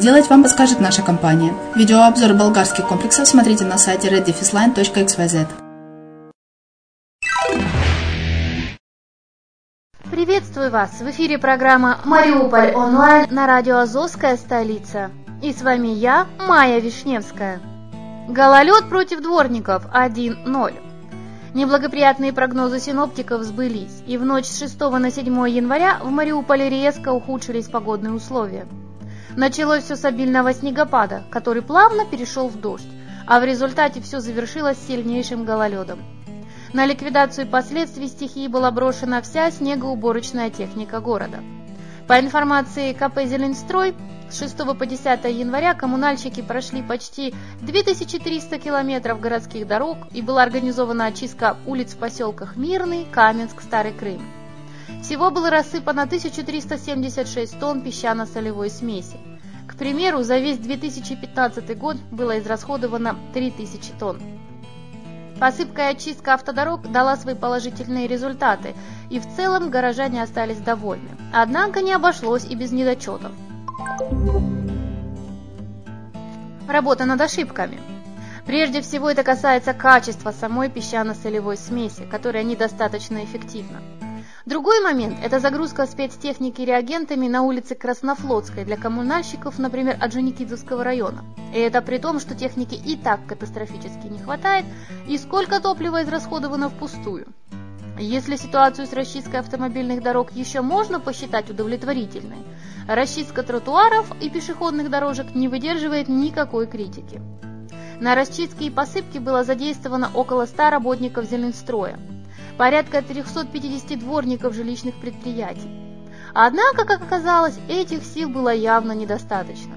сделать, вам подскажет наша компания. Видеообзор болгарских комплексов смотрите на сайте reddefisline.xyz. Приветствую вас! В эфире программа «Мариуполь онлайн» на радио «Азовская столица». И с вами я, Майя Вишневская. Гололед против дворников 1-0. Неблагоприятные прогнозы синоптиков сбылись, и в ночь с 6 на 7 января в Мариуполе резко ухудшились погодные условия. Началось все с обильного снегопада, который плавно перешел в дождь, а в результате все завершилось сильнейшим гололедом. На ликвидацию последствий стихии была брошена вся снегоуборочная техника города. По информации КП «Зеленстрой», с 6 по 10 января коммунальщики прошли почти 2300 километров городских дорог и была организована очистка улиц в поселках Мирный, Каменск, Старый Крым. Всего было рассыпано 1376 тонн песчано-солевой смеси. К примеру, за весь 2015 год было израсходовано 3000 тонн. Посыпка и очистка автодорог дала свои положительные результаты, и в целом горожане остались довольны. Однако не обошлось и без недочетов. Работа над ошибками. Прежде всего это касается качества самой песчано-солевой смеси, которая недостаточно эффективна. Другой момент – это загрузка спецтехники реагентами на улице Краснофлотской для коммунальщиков, например, Орджоникидзевского района. И это при том, что техники и так катастрофически не хватает, и сколько топлива израсходовано впустую. Если ситуацию с расчисткой автомобильных дорог еще можно посчитать удовлетворительной, расчистка тротуаров и пешеходных дорожек не выдерживает никакой критики. На расчистке и посыпке было задействовано около 100 работников Зеленстроя – порядка 350 дворников жилищных предприятий. Однако, как оказалось, этих сил было явно недостаточно.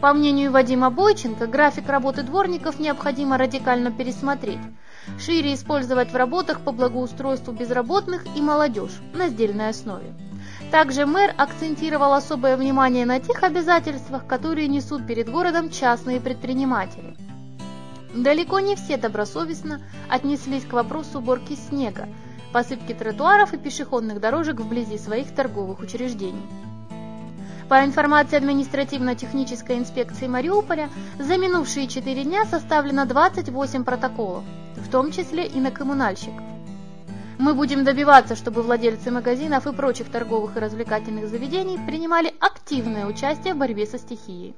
По мнению Вадима Бойченко, график работы дворников необходимо радикально пересмотреть, шире использовать в работах по благоустройству безработных и молодежь на сдельной основе. Также мэр акцентировал особое внимание на тех обязательствах, которые несут перед городом частные предприниматели – Далеко не все добросовестно отнеслись к вопросу уборки снега, посыпки тротуаров и пешеходных дорожек вблизи своих торговых учреждений. По информации административно-технической инспекции Мариуполя, за минувшие 4 дня составлено 28 протоколов, в том числе и на коммунальщиков. Мы будем добиваться, чтобы владельцы магазинов и прочих торговых и развлекательных заведений принимали активное участие в борьбе со стихией.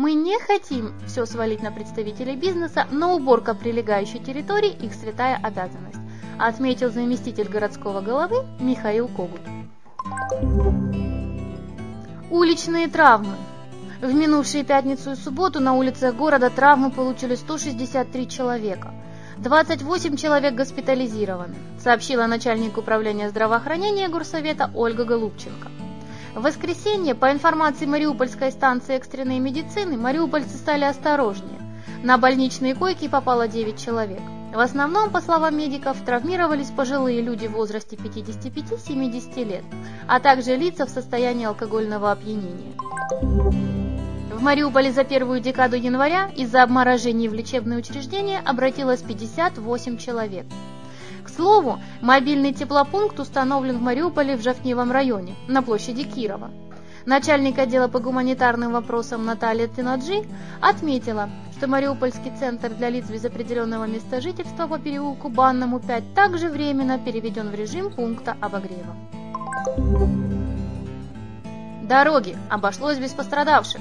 Мы не хотим все свалить на представителей бизнеса, но уборка прилегающей территории – их святая обязанность, отметил заместитель городского головы Михаил Когут. Уличные травмы. В минувшие пятницу и субботу на улицах города травмы получили 163 человека. 28 человек госпитализированы, сообщила начальник управления здравоохранения Горсовета Ольга Голубченко. В воскресенье, по информации Мариупольской станции экстренной медицины, мариупольцы стали осторожнее. На больничные койки попало 9 человек. В основном, по словам медиков, травмировались пожилые люди в возрасте 55-70 лет, а также лица в состоянии алкогольного опьянения. В Мариуполе за первую декаду января из-за обморожений в лечебные учреждения обратилось 58 человек. К слову, мобильный теплопункт установлен в Мариуполе в Жафневом районе, на площади Кирова. Начальник отдела по гуманитарным вопросам Наталья Тинаджи отметила, что Мариупольский центр для лиц без определенного места жительства по переулку Банному 5 также временно переведен в режим пункта обогрева. Дороги. Обошлось без пострадавших.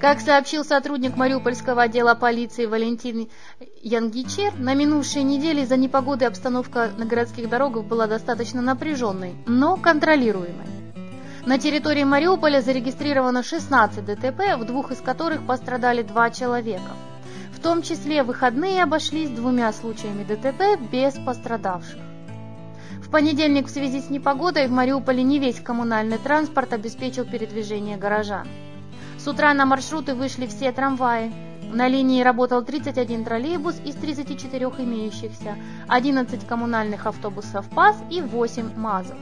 Как сообщил сотрудник Мариупольского отдела полиции Валентин Янгичер, на минувшей неделе из-за непогоды обстановка на городских дорогах была достаточно напряженной, но контролируемой. На территории Мариуполя зарегистрировано 16 ДТП, в двух из которых пострадали два человека. В том числе выходные обошлись двумя случаями ДТП без пострадавших. В понедельник в связи с непогодой в Мариуполе не весь коммунальный транспорт обеспечил передвижение горожан. С утра на маршруты вышли все трамваи. На линии работал 31 троллейбус из 34 имеющихся, 11 коммунальных автобусов ПАС и 8 МАЗов.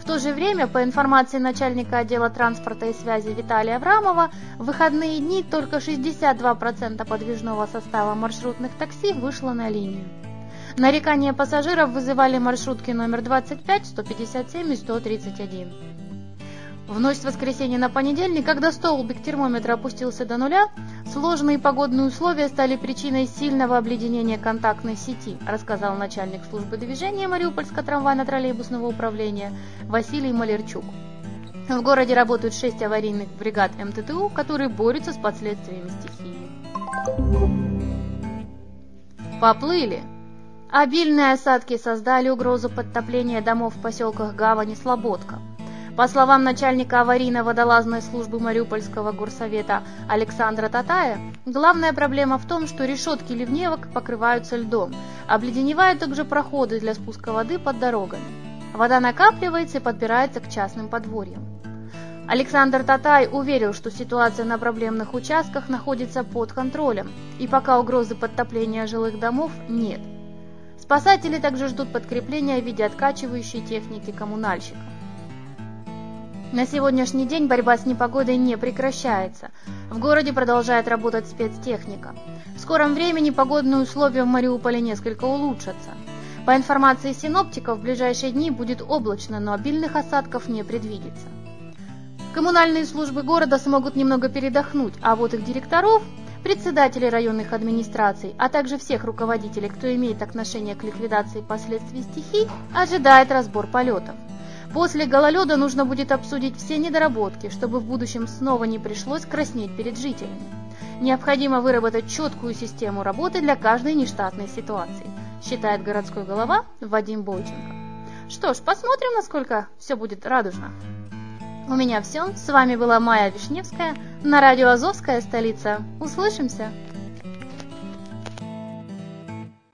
В то же время, по информации начальника отдела транспорта и связи Виталия Аврамова, в выходные дни только 62% подвижного состава маршрутных такси вышло на линию. Нарекания пассажиров вызывали маршрутки номер 25, 157 и 131. В ночь с воскресенья на понедельник, когда столбик термометра опустился до нуля, сложные погодные условия стали причиной сильного обледенения контактной сети, рассказал начальник службы движения Мариупольского трамвайно-троллейбусного управления Василий Малерчук. В городе работают шесть аварийных бригад МТТУ, которые борются с последствиями стихии. Поплыли! Обильные осадки создали угрозу подтопления домов в поселках Гавани Слободка. По словам начальника аварийно-водолазной службы Мариупольского горсовета Александра Татая, главная проблема в том, что решетки ливневок покрываются льдом, обледеневают также проходы для спуска воды под дорогами. Вода накапливается и подбирается к частным подворьям. Александр Татай уверил, что ситуация на проблемных участках находится под контролем, и пока угрозы подтопления жилых домов нет. Спасатели также ждут подкрепления в виде откачивающей техники коммунальщиков. На сегодняшний день борьба с непогодой не прекращается. В городе продолжает работать спецтехника. В скором времени погодные условия в Мариуполе несколько улучшатся. По информации синоптиков, в ближайшие дни будет облачно, но обильных осадков не предвидится. Коммунальные службы города смогут немного передохнуть, а вот их директоров, председателей районных администраций, а также всех руководителей, кто имеет отношение к ликвидации последствий стихий, ожидает разбор полетов. После гололеда нужно будет обсудить все недоработки, чтобы в будущем снова не пришлось краснеть перед жителями. Необходимо выработать четкую систему работы для каждой нештатной ситуации, считает городской голова Вадим Бойченко. Что ж, посмотрим, насколько все будет радужно. У меня все. С вами была Майя Вишневская на радио «Азовская столица». Услышимся!